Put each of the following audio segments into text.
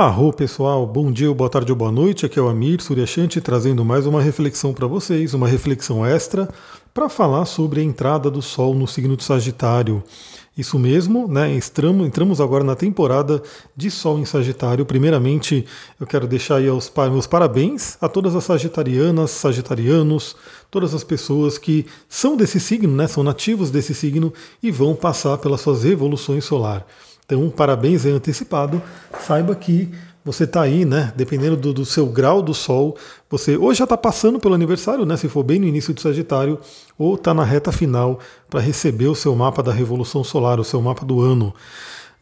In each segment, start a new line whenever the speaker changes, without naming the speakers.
Arro pessoal, bom dia, boa tarde ou boa noite. Aqui é o Amir Suryashanti trazendo mais uma reflexão para vocês, uma reflexão extra para falar sobre a entrada do Sol no signo de Sagitário. Isso mesmo, né? Entramos, entramos agora na temporada de Sol em Sagitário. Primeiramente, eu quero deixar aí os meus parabéns a todas as sagitarianas, sagitarianos, todas as pessoas que são desse signo, né? São nativos desse signo e vão passar pelas suas revoluções solar. Então, parabéns aí antecipado. Saiba que você está aí, né? Dependendo do, do, seu grau do Sol, você ou já está passando pelo aniversário, né? Se for bem no início de Sagitário, ou está na reta final para receber o seu mapa da Revolução Solar, o seu mapa do ano.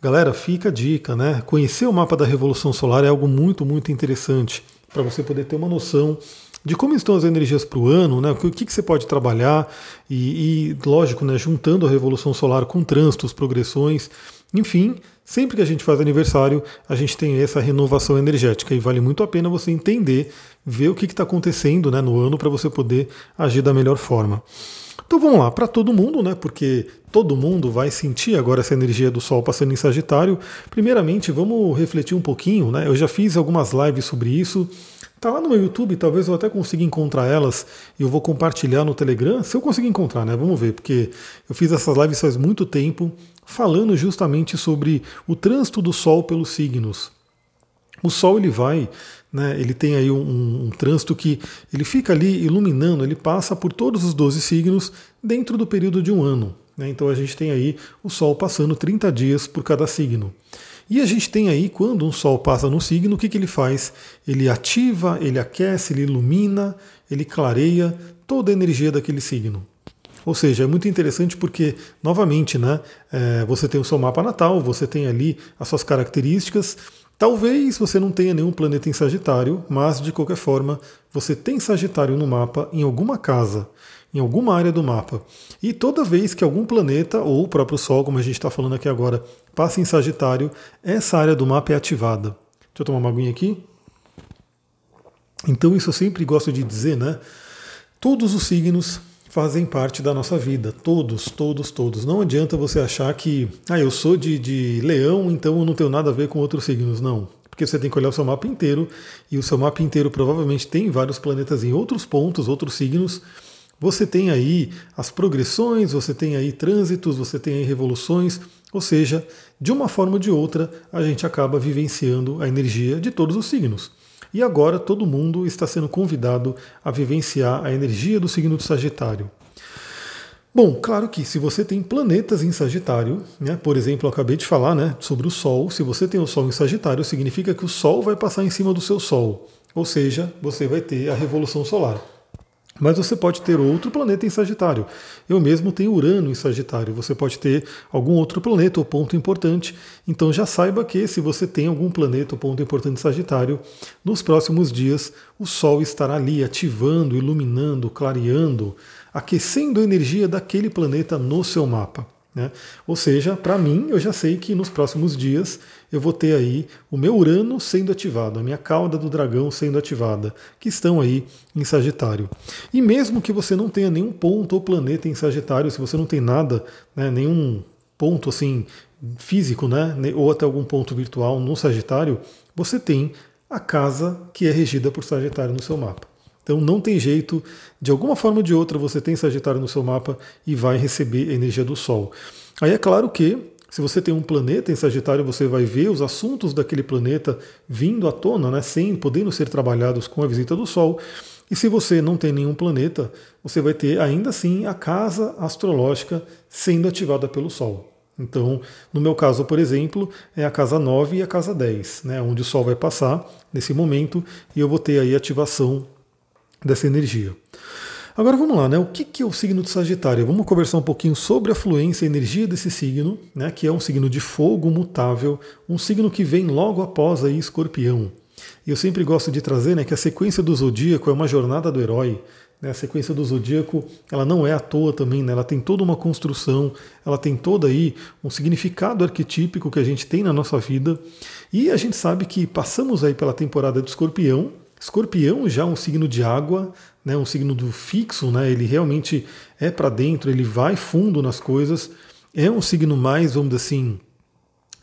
Galera, fica a dica, né? Conhecer o mapa da Revolução Solar é algo muito, muito interessante para você poder ter uma noção de como estão as energias para o ano, né? o que, que você pode trabalhar e, e, lógico, né, juntando a Revolução Solar com trânsitos, progressões, enfim, sempre que a gente faz aniversário, a gente tem essa renovação energética e vale muito a pena você entender, ver o que está acontecendo né, no ano para você poder agir da melhor forma. Então vamos lá, para todo mundo, né? Porque todo mundo vai sentir agora essa energia do Sol passando em Sagitário. Primeiramente, vamos refletir um pouquinho, né? Eu já fiz algumas lives sobre isso. Tá lá no meu YouTube, talvez eu até consiga encontrar elas e eu vou compartilhar no Telegram, se eu conseguir encontrar, né? Vamos ver, porque eu fiz essas lives faz muito tempo falando justamente sobre o trânsito do Sol pelos signos. O Sol ele vai, né, ele tem aí um, um, trânsito que ele fica ali iluminando, ele passa por todos os 12 signos dentro do período de um ano. Né, então a gente tem aí o Sol passando 30 dias por cada signo. E a gente tem aí, quando um Sol passa no signo, o que, que ele faz? Ele ativa, ele aquece, ele ilumina, ele clareia toda a energia daquele signo. Ou seja, é muito interessante porque, novamente, né, é, você tem o seu mapa natal, você tem ali as suas características. Talvez você não tenha nenhum planeta em Sagitário, mas de qualquer forma, você tem Sagitário no mapa em alguma casa, em alguma área do mapa. E toda vez que algum planeta, ou o próprio Sol, como a gente está falando aqui agora, passa em Sagitário, essa área do mapa é ativada. Deixa eu tomar uma aguinha aqui. Então, isso eu sempre gosto de dizer, né? Todos os signos fazem parte da nossa vida. Todos, todos, todos. Não adianta você achar que, ah, eu sou de, de leão, então eu não tenho nada a ver com outros signos. Não. Porque você tem que olhar o seu mapa inteiro, e o seu mapa inteiro provavelmente tem vários planetas em outros pontos, outros signos. Você tem aí as progressões, você tem aí trânsitos, você tem aí revoluções, ou seja, de uma forma ou de outra, a gente acaba vivenciando a energia de todos os signos. E agora todo mundo está sendo convidado a vivenciar a energia do signo de Sagitário. Bom, claro que se você tem planetas em Sagitário, né, por exemplo, eu acabei de falar né, sobre o Sol, se você tem o Sol em Sagitário, significa que o Sol vai passar em cima do seu Sol, ou seja, você vai ter a revolução solar. Mas você pode ter outro planeta em Sagitário. Eu mesmo tenho Urano em Sagitário. Você pode ter algum outro planeta ou ponto importante. Então já saiba que se você tem algum planeta ou ponto importante em Sagitário, nos próximos dias o Sol estará ali ativando, iluminando, clareando, aquecendo a energia daquele planeta no seu mapa. Né? Ou seja, para mim, eu já sei que nos próximos dias eu vou ter aí o meu Urano sendo ativado, a minha cauda do dragão sendo ativada, que estão aí em Sagitário. E mesmo que você não tenha nenhum ponto ou planeta em Sagitário, se você não tem nada, né, nenhum ponto assim físico, né, ou até algum ponto virtual no Sagitário, você tem a casa que é regida por Sagitário no seu mapa. Então não tem jeito, de alguma forma ou de outra você tem Sagitário no seu mapa e vai receber energia do Sol. Aí é claro que se você tem um planeta em Sagitário, você vai ver os assuntos daquele planeta vindo à tona, né, sem podendo ser trabalhados com a visita do Sol. E se você não tem nenhum planeta, você vai ter ainda assim a casa astrológica sendo ativada pelo Sol. Então, no meu caso, por exemplo, é a casa 9 e a casa 10, né, onde o Sol vai passar nesse momento e eu vou ter aí ativação dessa energia. Agora vamos lá, né? O que, é o signo de Sagitário? Vamos conversar um pouquinho sobre a fluência e energia desse signo, né? Que é um signo de fogo mutável, um signo que vem logo após aí Escorpião. E eu sempre gosto de trazer, né, que a sequência do zodíaco é uma jornada do herói. Né? A sequência do zodíaco, ela não é à toa também, né? Ela tem toda uma construção, ela tem todo aí um significado arquetípico que a gente tem na nossa vida. E a gente sabe que passamos aí pela temporada de Escorpião, Escorpião já é um signo de água, né, um signo do fixo, né, ele realmente é para dentro, ele vai fundo nas coisas, é um signo mais, vamos dizer assim,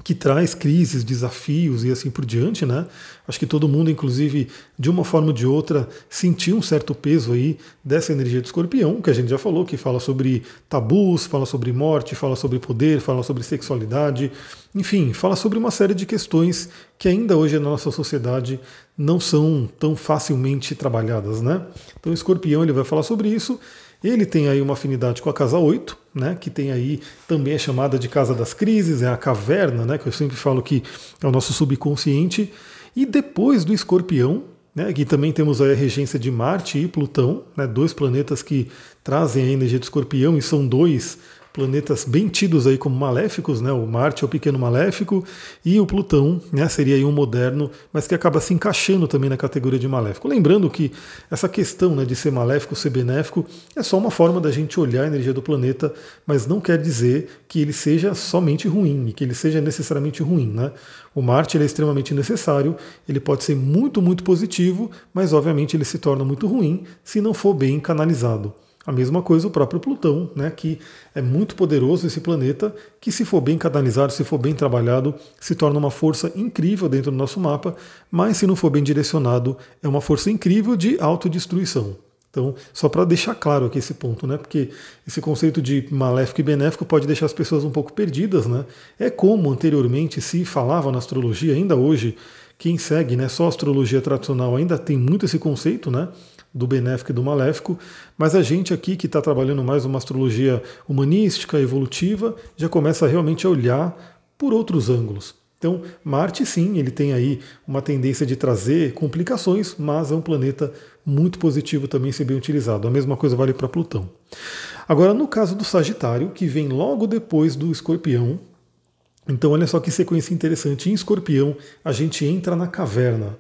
que traz crises, desafios e assim por diante, né? Acho que todo mundo, inclusive, de uma forma ou de outra, sentiu um certo peso aí dessa energia do escorpião, que a gente já falou, que fala sobre tabus, fala sobre morte, fala sobre poder, fala sobre sexualidade, enfim, fala sobre uma série de questões que ainda hoje na nossa sociedade não são tão facilmente trabalhadas, né? Então o escorpião ele vai falar sobre isso. Ele tem aí uma afinidade com a casa 8, né, que tem aí também é chamada de casa das crises, é a caverna, né, que eu sempre falo que é o nosso subconsciente. E depois do escorpião, né, aqui também temos a regência de Marte e Plutão, né, dois planetas que trazem a energia do escorpião e são dois planetas bem tidos aí como maléficos, né? O Marte é o pequeno maléfico e o Plutão, né, seria aí um moderno, mas que acaba se encaixando também na categoria de maléfico. Lembrando que essa questão, né, de ser maléfico, ser benéfico, é só uma forma da gente olhar a energia do planeta, mas não quer dizer que ele seja somente ruim, que ele seja necessariamente ruim, né? O Marte é extremamente necessário, ele pode ser muito, muito positivo, mas obviamente ele se torna muito ruim se não for bem canalizado. A mesma coisa o próprio Plutão, né, que é muito poderoso esse planeta, que se for bem canalizado, se for bem trabalhado, se torna uma força incrível dentro do nosso mapa, mas se não for bem direcionado, é uma força incrível de autodestruição. Então, só para deixar claro aqui esse ponto, né? Porque esse conceito de maléfico e benéfico pode deixar as pessoas um pouco perdidas, né? É como anteriormente se falava na astrologia, ainda hoje, quem segue, né, só a astrologia tradicional ainda tem muito esse conceito, né? Do benéfico e do maléfico, mas a gente aqui que está trabalhando mais uma astrologia humanística, evolutiva, já começa realmente a olhar por outros ângulos. Então, Marte, sim, ele tem aí uma tendência de trazer complicações, mas é um planeta muito positivo também se bem utilizado. A mesma coisa vale para Plutão. Agora, no caso do Sagitário, que vem logo depois do Escorpião, então olha só que sequência interessante. Em Escorpião, a gente entra na caverna.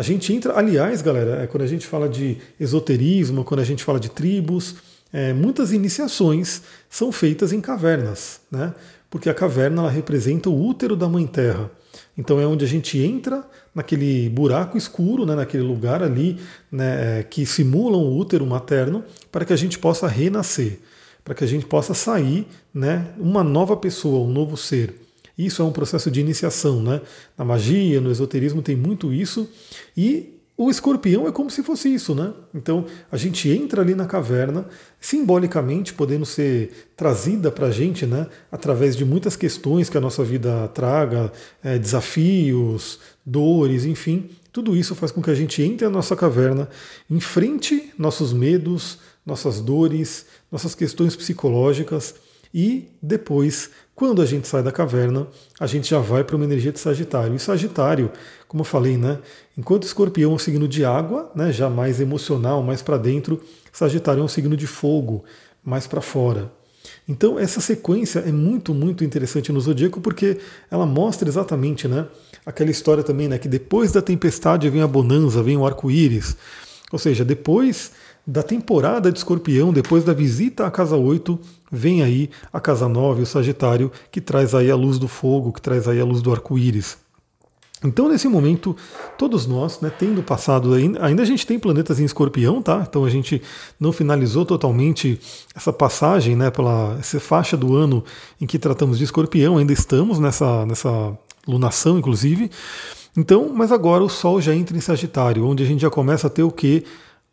A gente entra, aliás, galera, é quando a gente fala de esoterismo, quando a gente fala de tribos, é, muitas iniciações são feitas em cavernas, né? Porque a caverna ela representa o útero da Mãe Terra. Então é onde a gente entra naquele buraco escuro, né, naquele lugar ali né, é, que simulam o útero materno, para que a gente possa renascer, para que a gente possa sair né, uma nova pessoa, um novo ser. Isso é um processo de iniciação, né? Na magia, no esoterismo tem muito isso. E o escorpião é como se fosse isso, né? Então a gente entra ali na caverna, simbolicamente podendo ser trazida para a gente, né? Através de muitas questões que a nossa vida traga, é, desafios, dores, enfim. Tudo isso faz com que a gente entre na nossa caverna, enfrente nossos medos, nossas dores, nossas questões psicológicas e depois quando a gente sai da caverna, a gente já vai para uma energia de Sagitário. E Sagitário, como eu falei, né, enquanto Escorpião é um signo de água, né, já mais emocional, mais para dentro, Sagitário é um signo de fogo, mais para fora. Então essa sequência é muito, muito interessante no zodíaco porque ela mostra exatamente, né, aquela história também, né, que depois da tempestade vem a bonança, vem o arco-íris. Ou seja, depois da temporada de Escorpião, depois da visita à casa 8, vem aí a casa 9, o Sagitário, que traz aí a luz do fogo, que traz aí a luz do arco-íris. Então, nesse momento, todos nós, né, tendo passado, ainda, a gente tem planetas em escorpião, tá? Então a gente não finalizou totalmente essa passagem, né, pela essa faixa do ano em que tratamos de escorpião, ainda estamos nessa, nessa lunação, inclusive. Então, mas agora o Sol já entra em Sagitário, onde a gente já começa a ter o que?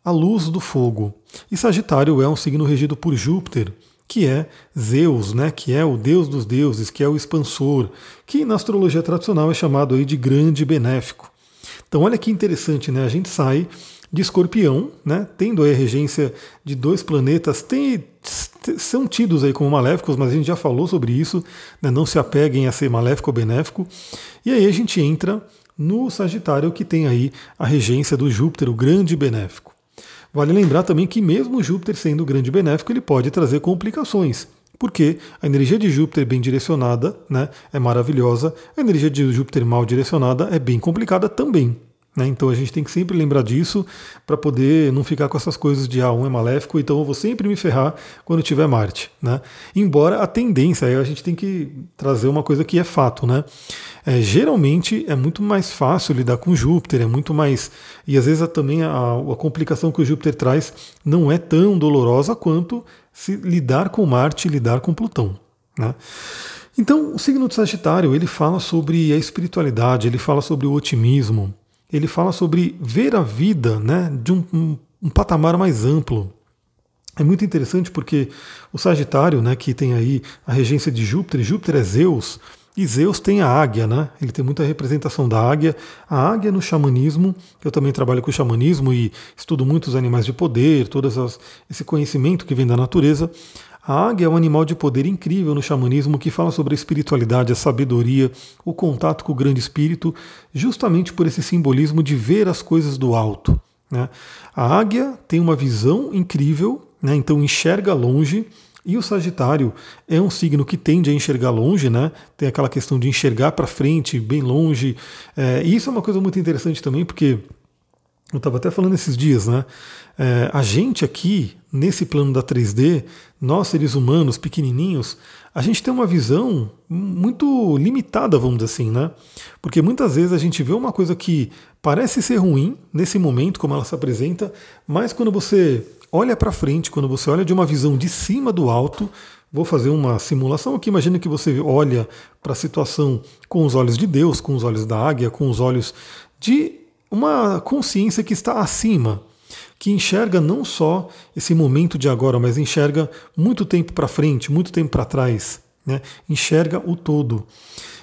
A luz do fogo. E Sagitário é um signo regido por Júpiter que é Zeus, né, que é o deus dos deuses, que é o expansor, que na astrologia tradicional é chamado aí de grande benéfico. Então olha que interessante, né? A gente sai de Escorpião, né, tendo a regência de dois planetas, tem, são tidos aí como maléficos, mas a gente já falou sobre isso, né, não se apeguem a ser maléfico ou benéfico. E aí a gente entra no Sagitário, que tem aí a regência do Júpiter, o grande benéfico. Vale lembrar também que, mesmo Júpiter sendo grande benéfico, ele pode trazer complicações. Porque a energia de Júpiter bem direcionada né, é maravilhosa, a energia de Júpiter mal direcionada é bem complicada também. Né? Então a gente tem que sempre lembrar disso para poder não ficar com essas coisas de ah, um é maléfico, então eu vou sempre me ferrar quando tiver Marte. Né? Embora a tendência, aí a gente tem que trazer uma coisa que é fato. Né? É, geralmente é muito mais fácil lidar com Júpiter, é muito mais. E às vezes também a, a complicação que o Júpiter traz não é tão dolorosa quanto se lidar com Marte lidar com Plutão. Né? Então, o signo de Sagitário, ele fala sobre a espiritualidade, ele fala sobre o otimismo, ele fala sobre ver a vida né, de um, um, um patamar mais amplo. É muito interessante porque o Sagitário, né, que tem aí a regência de Júpiter, Júpiter é Zeus, e Zeus tem a águia, né? Ele tem muita representação da águia. A águia no xamanismo, eu também trabalho com xamanismo e estudo muitos animais de poder, todo esse conhecimento que vem da natureza. A águia é um animal de poder incrível no xamanismo que fala sobre a espiritualidade, a sabedoria, o contato com o grande espírito, justamente por esse simbolismo de ver as coisas do alto. Né? A águia tem uma visão incrível, né? então enxerga longe e o Sagitário é um signo que tende a enxergar longe, né? Tem aquela questão de enxergar para frente, bem longe. É, e isso é uma coisa muito interessante também, porque eu estava até falando esses dias, né? É, a gente aqui, nesse plano da 3D, nós seres humanos pequenininhos, a gente tem uma visão muito limitada, vamos dizer assim, né? Porque muitas vezes a gente vê uma coisa que parece ser ruim nesse momento, como ela se apresenta, mas quando você olha para frente, quando você olha de uma visão de cima do alto, vou fazer uma simulação aqui. Imagina que você olha para a situação com os olhos de Deus, com os olhos da águia, com os olhos de uma consciência que está acima, que enxerga não só esse momento de agora, mas enxerga muito tempo para frente, muito tempo para trás, né? enxerga o todo.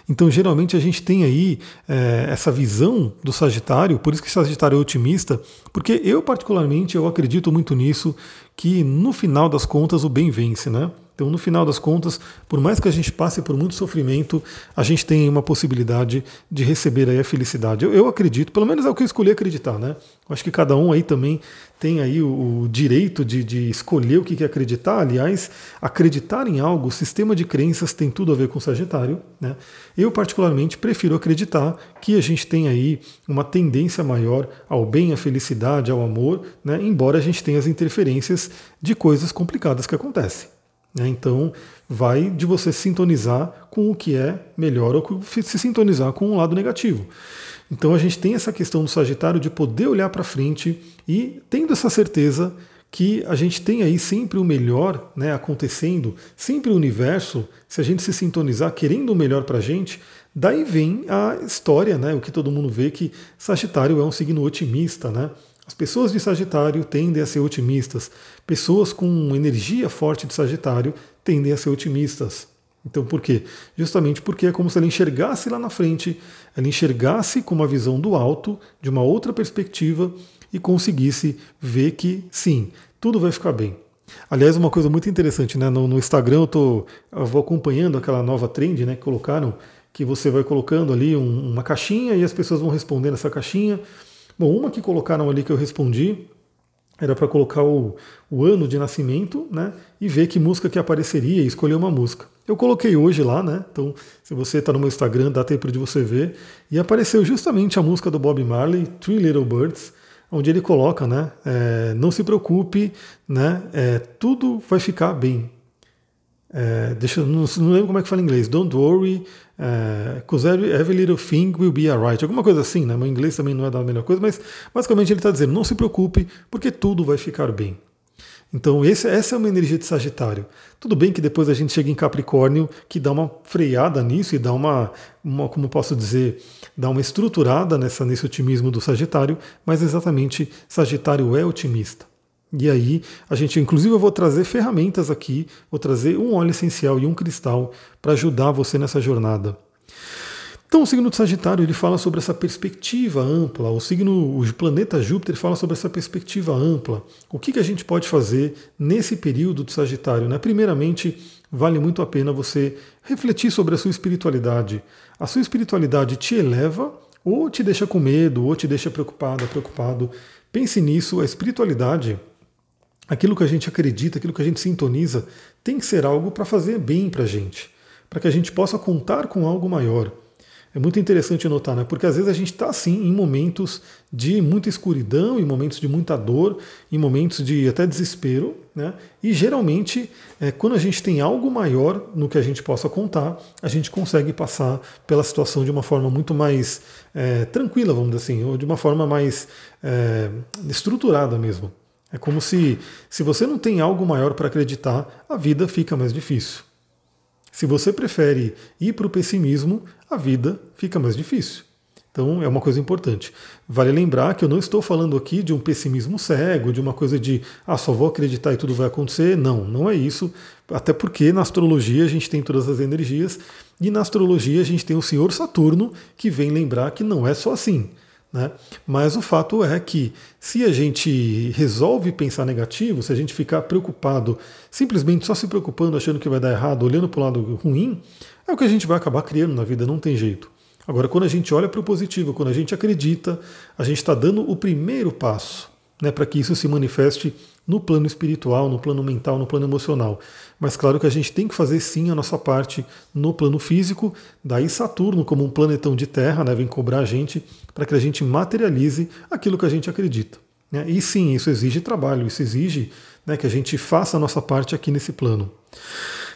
Então, geralmente, a gente tem aí é, essa visão do Sagitário, por isso que Sagitário é otimista, porque eu, particularmente, eu acredito muito nisso, que no final das contas o bem vence, né? Então, no final das contas, por mais que a gente passe por muito sofrimento, a gente tem uma possibilidade de receber aí a felicidade. Eu, eu acredito, pelo menos é o que eu escolhi acreditar, né? Eu acho que cada um aí também tem aí o, o direito de, de, escolher o que quer acreditar. Aliás, acreditar em algo, o sistema de crenças tem tudo a ver com Sagitário, né? Eu, particularmente, prefiro acreditar que a gente tem aí uma tendência maior ao bem, à felicidade, ao amor, né? embora a gente tenha as interferências de coisas complicadas que acontecem. Né? Então, vai de você sintonizar com o que é melhor ou se sintonizar com o lado negativo. Então, a gente tem essa questão do Sagitário de poder olhar para frente e tendo essa certeza que a gente tem aí sempre o melhor né, acontecendo, sempre o universo, se a gente se sintonizar querendo o melhor para a gente, daí vem a história, né, o que todo mundo vê que Sagitário é um signo otimista, né? As pessoas de Sagitário tendem a ser otimistas. Pessoas com energia forte de Sagitário tendem a ser otimistas. Então por quê? Justamente porque é como se ela enxergasse lá na frente, ela enxergasse com uma visão do alto, de uma outra perspectiva, e conseguisse ver que sim, tudo vai ficar bem. Aliás, uma coisa muito interessante, né? No, no Instagram eu, tô, eu vou acompanhando aquela nova trend né, que colocaram, que você vai colocando ali um, uma caixinha e as pessoas vão respondendo essa caixinha. Bom, uma que colocaram ali que eu respondi era para colocar o, o, ano de nascimento, né? E ver que música que apareceria e escolher uma música. Eu coloquei hoje lá, né? Então, se você está no meu Instagram, dá tempo de você ver. E apareceu justamente a música do Bob Marley, Three Little Birds, onde ele coloca, né? É, não se preocupe, né? É, tudo vai ficar bem. É, deixa, não, não lembro como é que fala em inglês. Don't worry, because every, every, little thing will be alright. Alguma coisa assim, né? Meu inglês também não é da melhor coisa, mas basicamente ele está dizendo: não se preocupe, porque tudo vai ficar bem. Então, esse, essa é uma energia de Sagitário. Tudo bem que depois a gente chega em Capricórnio, que dá uma freada nisso e dá uma, uma como posso dizer, dá uma estruturada nessa, nesse otimismo do Sagitário, mas exatamente Sagitário é otimista. E aí, a gente, inclusive, eu vou trazer ferramentas aqui, vou trazer um óleo essencial e um cristal para ajudar você nessa jornada. Então, o signo de Sagitário ele fala sobre essa perspectiva ampla. O signo, o planeta Júpiter fala sobre essa perspectiva ampla. O que, que a gente pode fazer nesse período de Sagitário? Né? Primeiramente, vale muito a pena você refletir sobre a sua espiritualidade. A sua espiritualidade te eleva ou te deixa com medo, ou te deixa preocupada, preocupado. Pense nisso. A espiritualidade aquilo que a gente acredita, aquilo que a gente sintoniza, tem que ser algo para fazer bem para a gente, para que a gente possa contar com algo maior. É muito interessante notar, né? Porque às vezes a gente está assim em momentos de muita escuridão, em momentos de muita dor, em momentos de até desespero, né? E geralmente, é, quando a gente tem algo maior no que a gente possa contar, a gente consegue passar pela situação de uma forma muito mais é, tranquila, vamos dizer assim, ou de uma forma mais é, estruturada mesmo. É como se, se você não tem algo maior para acreditar, a vida fica mais difícil. Se você prefere ir para o pessimismo, a vida fica mais difícil. Então é uma coisa importante. Vale lembrar que eu não estou falando aqui de um pessimismo cego, de uma coisa de ah, só vou acreditar e tudo vai acontecer. Não, não é isso. Até porque na astrologia a gente tem todas as energias e na astrologia a gente tem o Senhor Saturno que vem lembrar que não é só assim. Né? Mas o fato é que se a gente resolve pensar negativo, se a gente ficar preocupado, simplesmente só se preocupando, achando que vai dar errado, olhando para o lado ruim, é o que a gente vai acabar criando na vida, não tem jeito. Agora, quando a gente olha para o positivo, quando a gente acredita, a gente está dando o primeiro passo né, para que isso se manifeste no plano espiritual, no plano mental, no plano emocional. Mas claro que a gente tem que fazer sim a nossa parte no plano físico, daí Saturno, como um planetão de terra, né, vem cobrar a gente para que a gente materialize aquilo que a gente acredita. Né? E sim, isso exige trabalho, isso exige né, que a gente faça a nossa parte aqui nesse plano.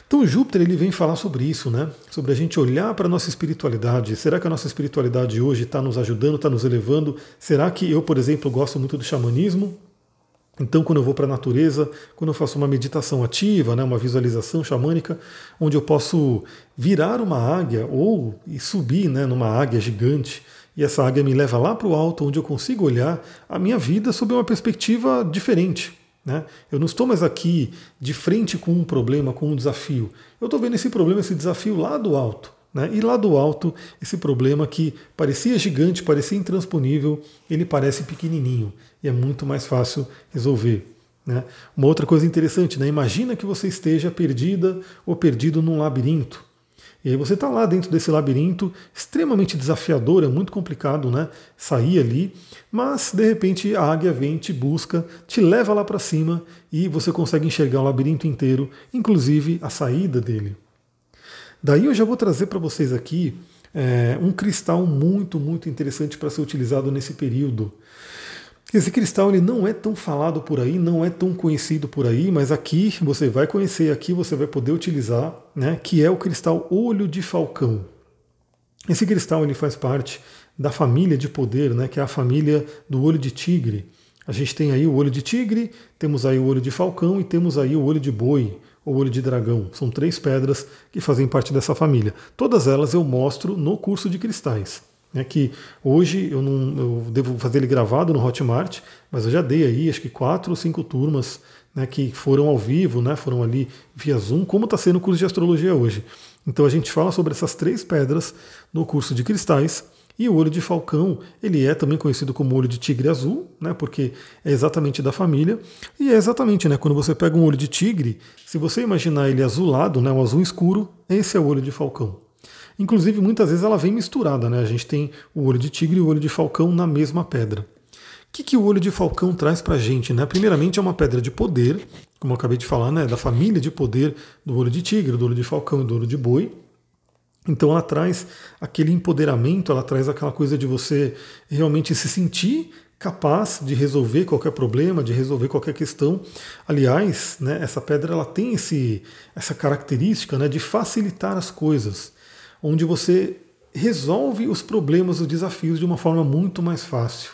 Então Júpiter ele vem falar sobre isso, né? Sobre a gente olhar para a nossa espiritualidade. Será que a nossa espiritualidade hoje está nos ajudando, está nos elevando? Será que eu, por exemplo, gosto muito do xamanismo? Então, quando eu vou para a natureza, quando eu faço uma meditação ativa, né, uma visualização xamânica, onde eu posso virar uma águia ou subir né, numa águia gigante, e essa águia me leva lá para o alto, onde eu consigo olhar a minha vida sob uma perspectiva diferente. Né? Eu não estou mais aqui de frente com um problema, com um desafio. Eu estou vendo esse problema, esse desafio lá do alto. Né? E lá do alto, esse problema que parecia gigante, parecia intransponível, ele parece pequenininho e é muito mais fácil resolver. Né? Uma outra coisa interessante, né? imagina que você esteja perdida ou perdido num labirinto. E aí você está lá dentro desse labirinto, extremamente desafiador, é muito complicado né? sair ali, mas de repente a águia vem, te busca, te leva lá para cima e você consegue enxergar o labirinto inteiro, inclusive a saída dele. Daí eu já vou trazer para vocês aqui é, um cristal muito, muito interessante para ser utilizado nesse período. Esse cristal ele não é tão falado por aí, não é tão conhecido por aí, mas aqui você vai conhecer, aqui você vai poder utilizar, né, que é o cristal olho de falcão. Esse cristal ele faz parte da família de poder, né, que é a família do olho de tigre. A gente tem aí o olho de tigre, temos aí o olho de falcão e temos aí o olho de boi, ou olho de dragão. São três pedras que fazem parte dessa família. Todas elas eu mostro no curso de cristais. É que hoje eu não eu devo fazer ele gravado no Hotmart, mas eu já dei aí acho que quatro ou cinco turmas né, que foram ao vivo, né, foram ali via Zoom, como está sendo o curso de astrologia hoje. Então a gente fala sobre essas três pedras no curso de cristais. E o olho de falcão, ele é também conhecido como olho de tigre azul, né, porque é exatamente da família. E é exatamente, né, quando você pega um olho de tigre, se você imaginar ele azulado, né, um azul escuro, esse é o olho de falcão. Inclusive, muitas vezes ela vem misturada, né? A gente tem o olho de tigre e o olho de falcão na mesma pedra. O que, que o olho de falcão traz para a gente? Né? Primeiramente, é uma pedra de poder, como eu acabei de falar, né? da família de poder do olho de tigre, do olho de falcão e do olho de boi. Então, ela traz aquele empoderamento, ela traz aquela coisa de você realmente se sentir capaz de resolver qualquer problema, de resolver qualquer questão. Aliás, né, essa pedra ela tem esse, essa característica né, de facilitar as coisas onde você resolve os problemas, os desafios de uma forma muito mais fácil.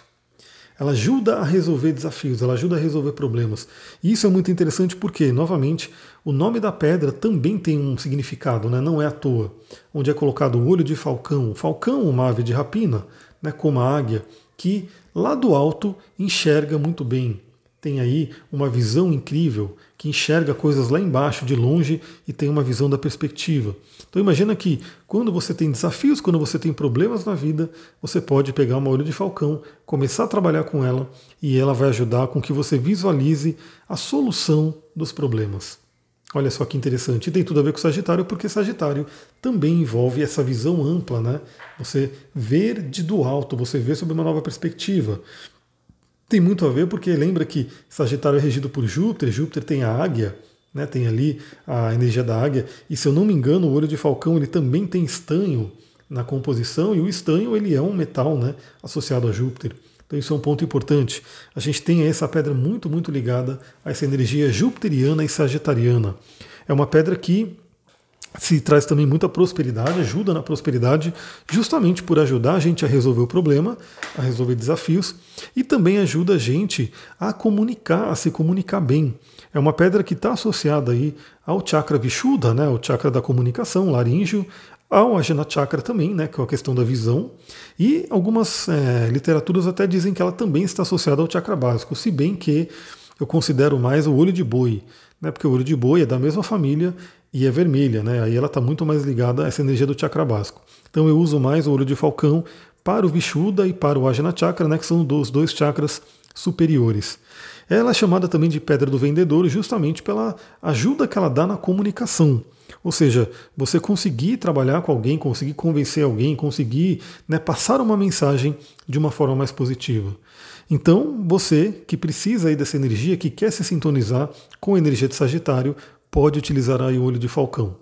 Ela ajuda a resolver desafios, ela ajuda a resolver problemas. E isso é muito interessante porque, novamente, o nome da pedra também tem um significado, né? não é à toa. Onde é colocado o olho de falcão. Falcão, uma ave de rapina, né? como a águia, que lá do alto enxerga muito bem, tem aí uma visão incrível, que enxerga coisas lá embaixo, de longe, e tem uma visão da perspectiva. Então imagina que quando você tem desafios, quando você tem problemas na vida, você pode pegar uma olho de falcão, começar a trabalhar com ela, e ela vai ajudar com que você visualize a solução dos problemas. Olha só que interessante. E tem tudo a ver com Sagitário, porque Sagitário também envolve essa visão ampla, né? Você ver de do alto, você ver sob uma nova perspectiva. Tem muito a ver porque lembra que Sagitário é regido por Júpiter, Júpiter tem a águia, né, tem ali a energia da águia, e se eu não me engano, o olho de falcão ele também tem estanho na composição, e o estanho ele é um metal né, associado a Júpiter. Então isso é um ponto importante. A gente tem essa pedra muito, muito ligada a essa energia jupiteriana e sagitariana. É uma pedra que se traz também muita prosperidade, ajuda na prosperidade, justamente por ajudar a gente a resolver o problema, a resolver desafios, e também ajuda a gente a comunicar, a se comunicar bem. É uma pedra que está associada aí ao chakra Vishuddha, né, o chakra da comunicação, laríngeo, ao Ajna Chakra também, né, que é a questão da visão, e algumas é, literaturas até dizem que ela também está associada ao chakra básico, se bem que eu considero mais o olho de boi, né, porque o olho de boi é da mesma família e é vermelha, né? Aí ela está muito mais ligada a essa energia do chakra básico. Então eu uso mais o olho de falcão para o Vishuddha e para o Ajna Chakra, né, que são os dois chakras superiores. Ela é chamada também de pedra do vendedor justamente pela ajuda que ela dá na comunicação. Ou seja, você conseguir trabalhar com alguém, conseguir convencer alguém, conseguir né, passar uma mensagem de uma forma mais positiva. Então, você que precisa aí dessa energia, que quer se sintonizar com a energia de Sagitário, pode utilizar aí o olho de falcão.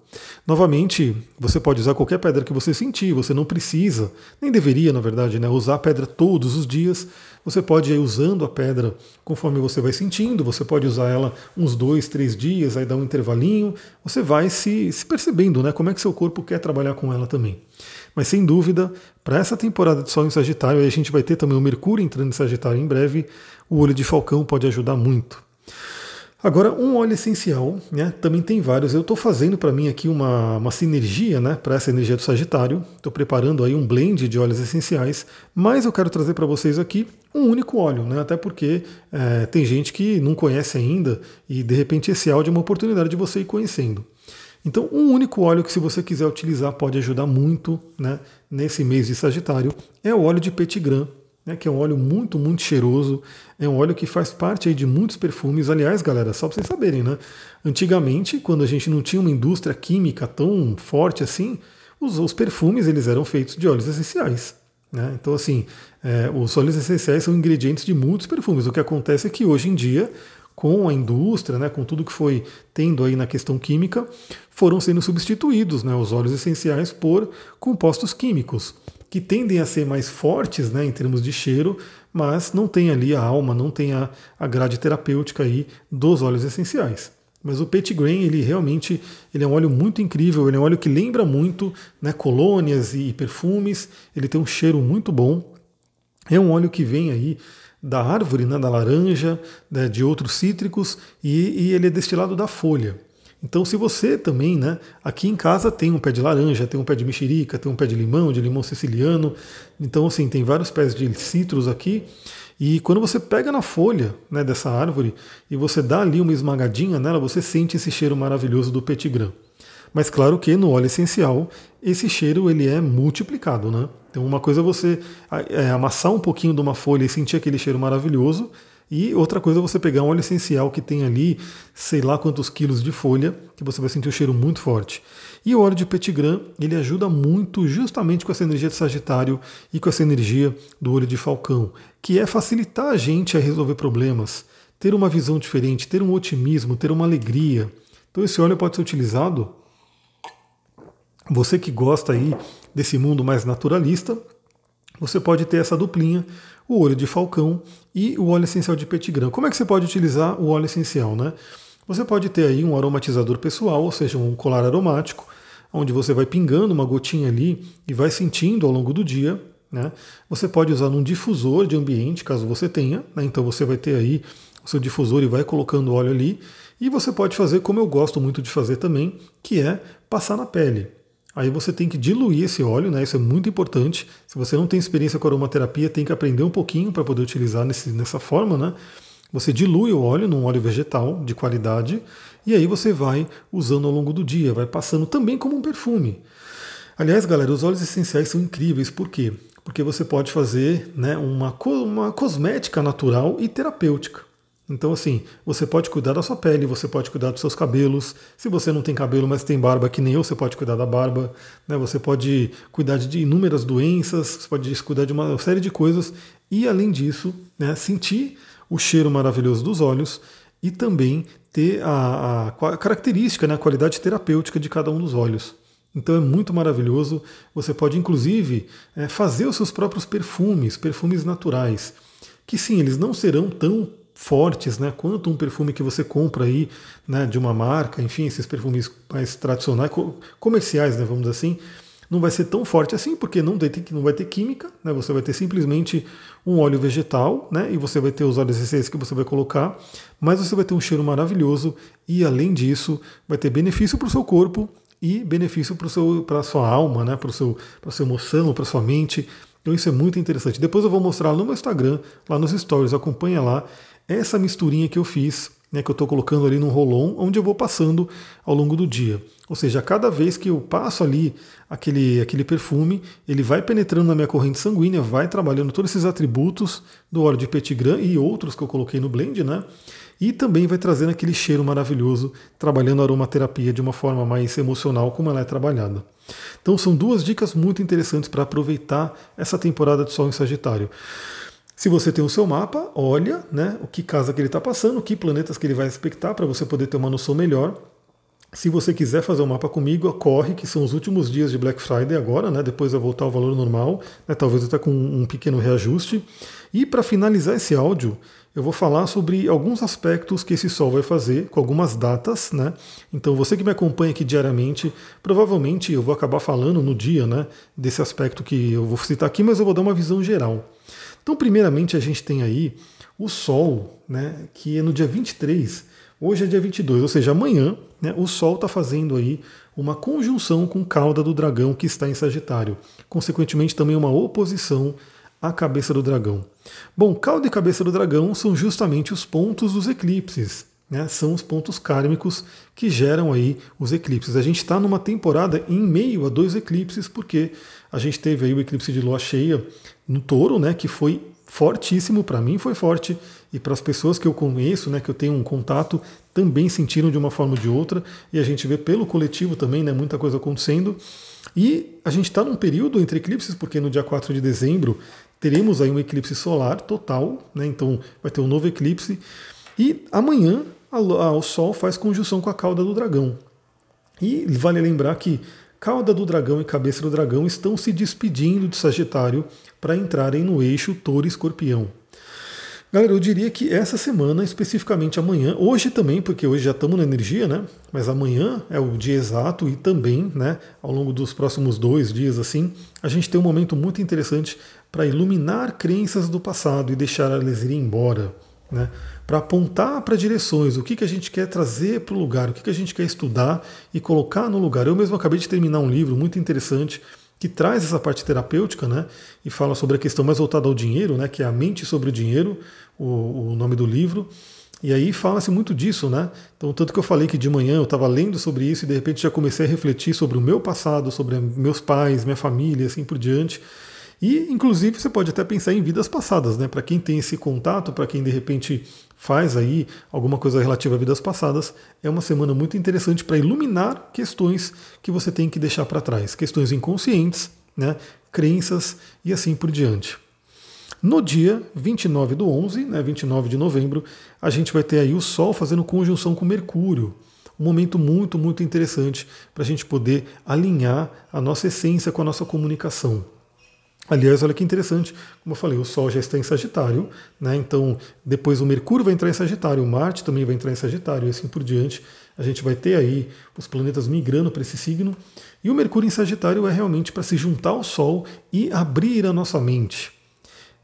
Novamente, você pode usar qualquer pedra que você sentir, você não precisa, nem deveria, na verdade, né, usar a pedra todos os dias. Você pode ir usando a pedra conforme você vai sentindo, você pode usar ela uns dois, três dias, aí dar um intervalinho, você vai se, se percebendo né, como é que seu corpo quer trabalhar com ela também. Mas sem dúvida, para essa temporada de Sol em Sagitário, aí a gente vai ter também o Mercúrio entrando em Sagitário em breve, o olho de falcão pode ajudar muito. Agora, um óleo essencial, né, também tem vários. Eu estou fazendo para mim aqui uma, uma sinergia né, para essa energia do Sagitário. Estou preparando aí um blend de óleos essenciais, mas eu quero trazer para vocês aqui um único óleo, né, até porque é, tem gente que não conhece ainda e de repente esse áudio é uma oportunidade de você ir conhecendo. Então, um único óleo que, se você quiser utilizar, pode ajudar muito né, nesse mês de Sagitário é o óleo de Petigram né, que é um óleo muito, muito cheiroso. É um óleo que faz parte aí de muitos perfumes. Aliás, galera, só para vocês saberem, né? Antigamente, quando a gente não tinha uma indústria química tão forte assim, os, os perfumes eles eram feitos de óleos essenciais. Né? Então, assim, é, os óleos essenciais são ingredientes de muitos perfumes. O que acontece é que hoje em dia, com a indústria, né, com tudo que foi tendo aí na questão química, foram sendo substituídos né, os óleos essenciais por compostos químicos que tendem a ser mais fortes né, em termos de cheiro, mas não tem ali a alma, não tem a, a grade terapêutica aí dos óleos essenciais. Mas o Petit Grain, ele realmente ele é um óleo muito incrível, ele é um óleo que lembra muito né, colônias e perfumes, ele tem um cheiro muito bom. É um óleo que vem aí da árvore, né, da laranja, né, de outros cítricos, e, e ele é destilado da folha. Então, se você também, né, aqui em casa tem um pé de laranja, tem um pé de mexerica, tem um pé de limão, de limão siciliano, então, assim, tem vários pés de citros aqui. E quando você pega na folha né, dessa árvore e você dá ali uma esmagadinha nela, você sente esse cheiro maravilhoso do petit. Mas claro que no óleo essencial esse cheiro ele é multiplicado, né? Então uma coisa é você é, amassar um pouquinho de uma folha e sentir aquele cheiro maravilhoso, e outra coisa é você pegar um óleo essencial que tem ali, sei lá quantos quilos de folha, que você vai sentir o um cheiro muito forte. E o óleo de Petigram, ele ajuda muito justamente com essa energia de Sagitário e com essa energia do olho de Falcão, que é facilitar a gente a resolver problemas, ter uma visão diferente, ter um otimismo, ter uma alegria. Então esse óleo pode ser utilizado, você que gosta aí desse mundo mais naturalista, você pode ter essa duplinha o olho de falcão e o óleo essencial de petigram. Como é que você pode utilizar o óleo essencial? Né? Você pode ter aí um aromatizador pessoal, ou seja, um colar aromático, onde você vai pingando uma gotinha ali e vai sentindo ao longo do dia. Né? Você pode usar num difusor de ambiente, caso você tenha. Né? Então você vai ter aí o seu difusor e vai colocando óleo ali. E você pode fazer como eu gosto muito de fazer também, que é passar na pele. Aí você tem que diluir esse óleo, né? Isso é muito importante. Se você não tem experiência com aromaterapia, tem que aprender um pouquinho para poder utilizar nesse, nessa forma, né? Você dilui o óleo num óleo vegetal de qualidade e aí você vai usando ao longo do dia, vai passando também como um perfume. Aliás, galera, os óleos essenciais são incríveis, por quê? Porque você pode fazer né, uma, uma cosmética natural e terapêutica. Então, assim, você pode cuidar da sua pele, você pode cuidar dos seus cabelos. Se você não tem cabelo, mas tem barba, que nem eu, você pode cuidar da barba. Né? Você pode cuidar de inúmeras doenças, você pode cuidar de uma série de coisas. E, além disso, né, sentir o cheiro maravilhoso dos olhos e também ter a, a característica, né, a qualidade terapêutica de cada um dos olhos. Então é muito maravilhoso. Você pode, inclusive, é, fazer os seus próprios perfumes, perfumes naturais. Que sim, eles não serão tão fortes, né, quanto um perfume que você compra aí, né, de uma marca, enfim, esses perfumes mais tradicionais, comerciais, né, vamos assim, não vai ser tão forte assim, porque não, tem, não vai ter química, né, você vai ter simplesmente um óleo vegetal, né, e você vai ter os óleos essenciais que você vai colocar, mas você vai ter um cheiro maravilhoso e, além disso, vai ter benefício para o seu corpo e benefício para a sua alma, né, para a sua emoção, para sua mente. Então isso é muito interessante. Depois eu vou mostrar no meu Instagram, lá nos stories, acompanha lá essa misturinha que eu fiz, né, que eu estou colocando ali num rolon, onde eu vou passando ao longo do dia. Ou seja, cada vez que eu passo ali aquele, aquele perfume, ele vai penetrando na minha corrente sanguínea, vai trabalhando todos esses atributos do óleo de petit e outros que eu coloquei no blend, né? E também vai trazendo aquele cheiro maravilhoso, trabalhando a aromaterapia de uma forma mais emocional, como ela é trabalhada. Então são duas dicas muito interessantes para aproveitar essa temporada de Sol em Sagitário. Se você tem o seu mapa, olha né, o que casa que ele está passando, que planetas que ele vai expectar para você poder ter uma noção melhor. Se você quiser fazer o um mapa comigo, corre, que são os últimos dias de Black Friday agora, né? Depois vai voltar ao valor normal, né? Talvez até com um pequeno reajuste. E para finalizar esse áudio, eu vou falar sobre alguns aspectos que esse Sol vai fazer, com algumas datas, né? Então você que me acompanha aqui diariamente, provavelmente eu vou acabar falando no dia, né? Desse aspecto que eu vou citar aqui, mas eu vou dar uma visão geral. Então, primeiramente, a gente tem aí o Sol, né, que é no dia 23, hoje é dia 22, ou seja, amanhã, né, o Sol está fazendo aí uma conjunção com cauda do dragão que está em Sagitário. Consequentemente, também uma oposição à cabeça do dragão. Bom, cauda e cabeça do dragão são justamente os pontos dos eclipses. Né, são os pontos kármicos que geram aí os eclipses. A gente está numa temporada em meio a dois eclipses, porque a gente teve aí o eclipse de lua cheia no touro, né, que foi fortíssimo, para mim foi forte, e para as pessoas que eu conheço, né, que eu tenho um contato, também sentiram de uma forma ou de outra, e a gente vê pelo coletivo também, né, muita coisa acontecendo. E a gente está num período entre eclipses, porque no dia 4 de dezembro teremos aí um eclipse solar total, né, então vai ter um novo eclipse, e amanhã a, a, o Sol faz conjunção com a cauda do dragão. E vale lembrar que cauda do dragão e cabeça do dragão estão se despedindo de Sagitário para entrarem no eixo Touro Escorpião. Galera, eu diria que essa semana, especificamente amanhã, hoje também, porque hoje já estamos na energia, né? Mas amanhã é o dia exato e também, né, ao longo dos próximos dois dias, assim, a gente tem um momento muito interessante para iluminar crenças do passado e deixar elas irem embora, né? Para apontar para direções, o que, que a gente quer trazer para o lugar, o que, que a gente quer estudar e colocar no lugar. Eu mesmo acabei de terminar um livro muito interessante que traz essa parte terapêutica, né? E fala sobre a questão mais voltada ao dinheiro, né? Que é a mente sobre o dinheiro, o, o nome do livro. E aí fala-se muito disso, né? Então, tanto que eu falei que de manhã eu estava lendo sobre isso e de repente já comecei a refletir sobre o meu passado, sobre meus pais, minha família, assim por diante. E, inclusive, você pode até pensar em vidas passadas, né? Para quem tem esse contato, para quem de repente faz aí alguma coisa relativa a vidas passadas, é uma semana muito interessante para iluminar questões que você tem que deixar para trás, questões inconscientes, né, crenças e assim por diante. No dia 29 do 11, né, 29 de novembro, a gente vai ter aí o Sol fazendo conjunção com Mercúrio. Um momento muito, muito interessante para a gente poder alinhar a nossa essência com a nossa comunicação. Aliás, olha que interessante, como eu falei, o Sol já está em Sagitário, né? então depois o Mercúrio vai entrar em Sagitário, o Marte também vai entrar em Sagitário e assim por diante. A gente vai ter aí os planetas migrando para esse signo. E o Mercúrio em Sagitário é realmente para se juntar ao Sol e abrir a nossa mente.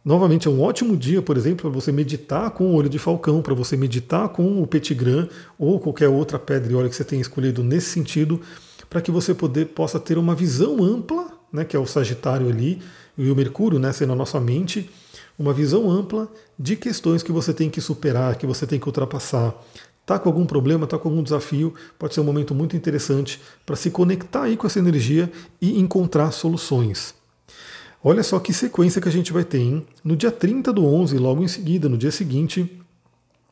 Novamente, é um ótimo dia, por exemplo, para você meditar com o olho de falcão, para você meditar com o petigram ou qualquer outra pedra e óleo que você tenha escolhido nesse sentido, para que você poder, possa ter uma visão ampla, né, que é o Sagitário ali, e o Mercúrio, né, sendo a nossa mente, uma visão ampla de questões que você tem que superar, que você tem que ultrapassar. Está com algum problema, está com algum desafio, pode ser um momento muito interessante para se conectar aí com essa energia e encontrar soluções. Olha só que sequência que a gente vai ter, hein? No dia 30 do 11, logo em seguida, no dia seguinte,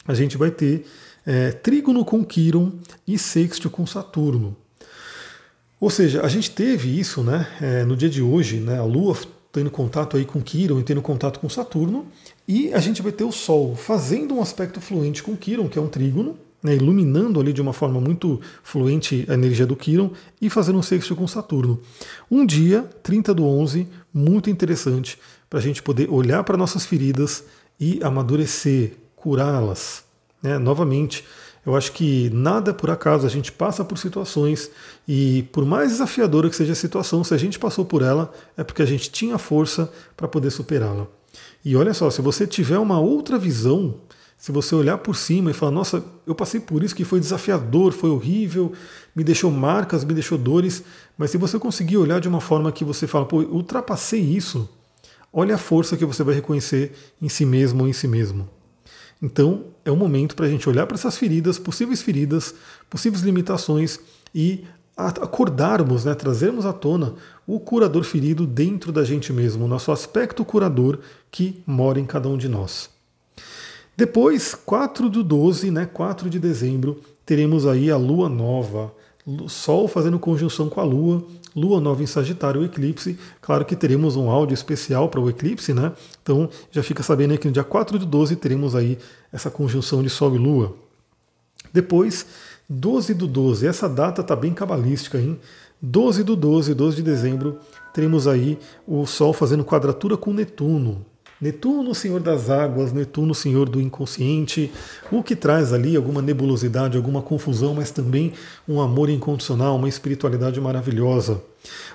a gente vai ter é, trígono com Quiron e sexto com Saturno. Ou seja, a gente teve isso né, é, no dia de hoje, né, a Lua tendo contato aí com Quiron e tendo contato com Saturno, e a gente vai ter o Sol fazendo um aspecto fluente com Quiron, que é um trígono, né, iluminando ali de uma forma muito fluente a energia do Quiron e fazendo um sexto com Saturno. Um dia, 30 do 11, muito interessante para a gente poder olhar para nossas feridas e amadurecer, curá-las. Né? Novamente, eu acho que nada por acaso, a gente passa por situações e por mais desafiadora que seja a situação, se a gente passou por ela, é porque a gente tinha força para poder superá-la. E olha só, se você tiver uma outra visão, se você olhar por cima e falar, nossa, eu passei por isso que foi desafiador, foi horrível, me deixou marcas, me deixou dores, mas se você conseguir olhar de uma forma que você fala, pô, ultrapassei isso, olha a força que você vai reconhecer em si mesmo ou em si mesmo. Então, é o momento para a gente olhar para essas feridas, possíveis feridas, possíveis limitações e acordarmos, né, trazermos à tona o curador ferido dentro da gente mesmo, o nosso aspecto curador que mora em cada um de nós. Depois, 4 do 12, né, 4 de dezembro, teremos aí a lua nova, Sol fazendo conjunção com a Lua, Lua nova em Sagitário, o eclipse. Claro que teremos um áudio especial para o eclipse, né? Então já fica sabendo que no dia 4 de 12 teremos aí essa conjunção de Sol e Lua. Depois, 12 do 12, essa data está bem cabalística, hein? 12 do 12, 12 de dezembro, teremos aí o Sol fazendo quadratura com Netuno. Netuno, senhor das águas, Netuno, senhor do inconsciente, o que traz ali alguma nebulosidade, alguma confusão, mas também um amor incondicional, uma espiritualidade maravilhosa.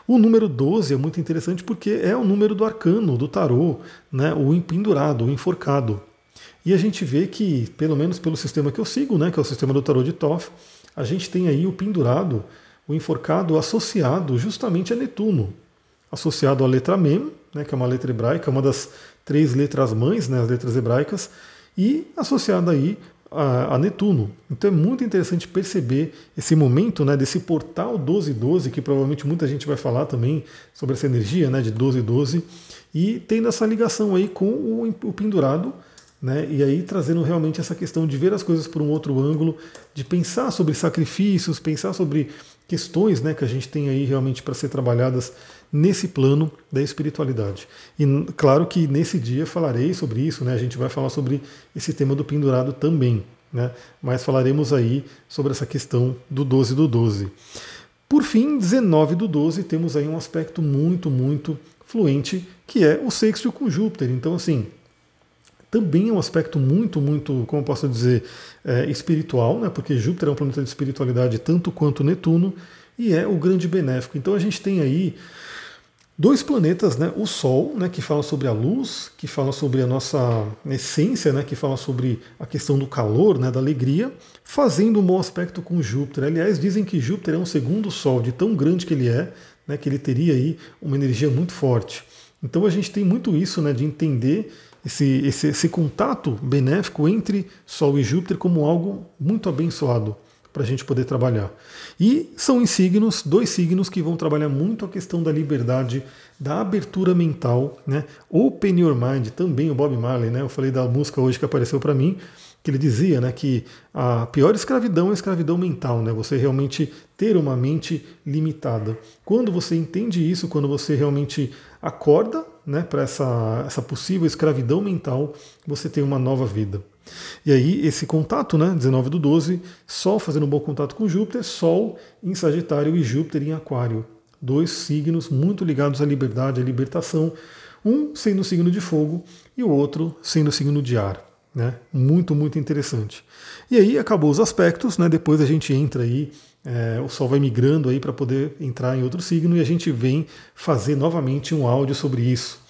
O número 12 é muito interessante porque é o número do arcano, do tarô, né, o empendurado, o enforcado. E a gente vê que, pelo menos pelo sistema que eu sigo, né, que é o sistema do tarô de Toff, a gente tem aí o pendurado, o enforcado associado justamente a Netuno, associado à letra Mem, né, que é uma letra hebraica, uma das três letras mães, né, as letras hebraicas, e associada aí a, a, Netuno. Então é muito interessante perceber esse momento né, desse portal 1212, que provavelmente muita gente vai falar também sobre essa energia né, de 1212, e tendo essa ligação aí com o, o pendurado, né, e aí trazendo realmente essa questão de ver as coisas por um outro ângulo, de pensar sobre sacrifícios, pensar sobre questões né, que a gente tem aí realmente para ser trabalhadas nesse plano da espiritualidade. E claro que nesse dia falarei sobre isso, né? A gente vai falar sobre esse tema do pendurado também, né? Mas falaremos aí sobre essa questão do 12 do 12. Por fim, 19 do 12, temos aí um aspecto muito, muito fluente, que é o sexto com Júpiter. Então, assim, também é um aspecto muito, muito, como posso dizer, é, espiritual, né? porque Júpiter é um planeta de espiritualidade tanto quanto Netuno, e é o grande benéfico. Então a gente tem aí dois planetas, né? O Sol, né, que fala sobre a luz, que fala sobre a nossa essência, né, que fala sobre a questão do calor, né, da alegria, fazendo um bom aspecto com Júpiter. Aliás, dizem que Júpiter é um segundo Sol, de tão grande que ele é, né, que ele teria aí uma energia muito forte. Então a gente tem muito isso, né, de entender esse, esse, esse contato benéfico entre Sol e Júpiter como algo muito abençoado para a gente poder trabalhar. E são em signos, dois signos que vão trabalhar muito a questão da liberdade, da abertura mental, né? Open Your Mind, também o Bob Marley, né? Eu falei da música hoje que apareceu para mim, que ele dizia né, que a pior escravidão é a escravidão mental, né, você realmente ter uma mente limitada. Quando você entende isso, quando você realmente acorda né, para essa, essa possível escravidão mental, você tem uma nova vida. E aí, esse contato, né, 19 do 12, Sol fazendo um bom contato com Júpiter, Sol em Sagitário e Júpiter em Aquário. Dois signos muito ligados à liberdade, à libertação, um sendo signo de fogo e o outro sendo signo de ar. Né? Muito, muito interessante. E aí acabou os aspectos, né? depois a gente entra aí, é, o Sol vai migrando aí para poder entrar em outro signo e a gente vem fazer novamente um áudio sobre isso.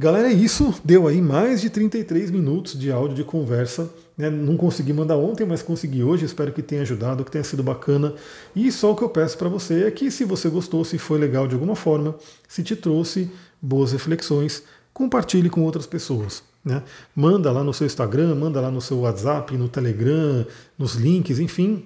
Galera, é isso. Deu aí mais de 33 minutos de áudio de conversa. Né? Não consegui mandar ontem, mas consegui hoje. Espero que tenha ajudado, que tenha sido bacana. E só o que eu peço para você é que, se você gostou, se foi legal de alguma forma, se te trouxe boas reflexões, compartilhe com outras pessoas. Né? Manda lá no seu Instagram, manda lá no seu WhatsApp, no Telegram, nos links, enfim.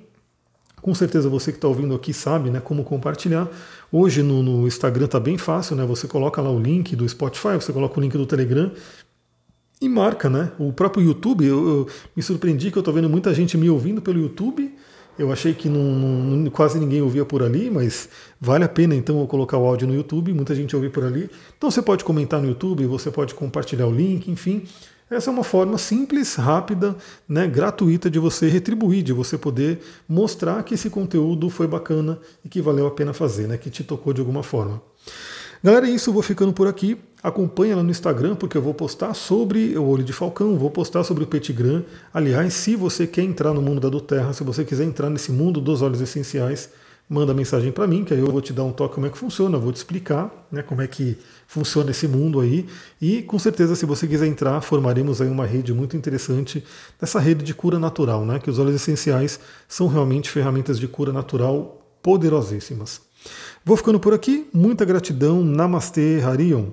Com certeza você que está ouvindo aqui sabe né, como compartilhar. Hoje no, no Instagram está bem fácil, né? Você coloca lá o link do Spotify, você coloca o link do Telegram e marca, né? O próprio YouTube, eu, eu me surpreendi que eu estou vendo muita gente me ouvindo pelo YouTube. Eu achei que não, não, quase ninguém ouvia por ali, mas vale a pena então eu colocar o áudio no YouTube, muita gente ouve por ali. Então você pode comentar no YouTube, você pode compartilhar o link, enfim. Essa é uma forma simples, rápida, né, gratuita de você retribuir, de você poder mostrar que esse conteúdo foi bacana e que valeu a pena fazer, né, que te tocou de alguma forma. Galera, é isso, eu vou ficando por aqui. Acompanha lá no Instagram, porque eu vou postar sobre o olho de falcão, vou postar sobre o petigram. Aliás, se você quer entrar no mundo da do Terra, se você quiser entrar nesse mundo dos óleos essenciais, manda mensagem para mim, que aí eu vou te dar um toque como é que funciona, vou te explicar né, como é que funciona esse mundo aí. E com certeza, se você quiser entrar, formaremos aí uma rede muito interessante dessa rede de cura natural, né? Que os óleos essenciais são realmente ferramentas de cura natural poderosíssimas. Vou ficando por aqui. Muita gratidão. Namastê, Harion.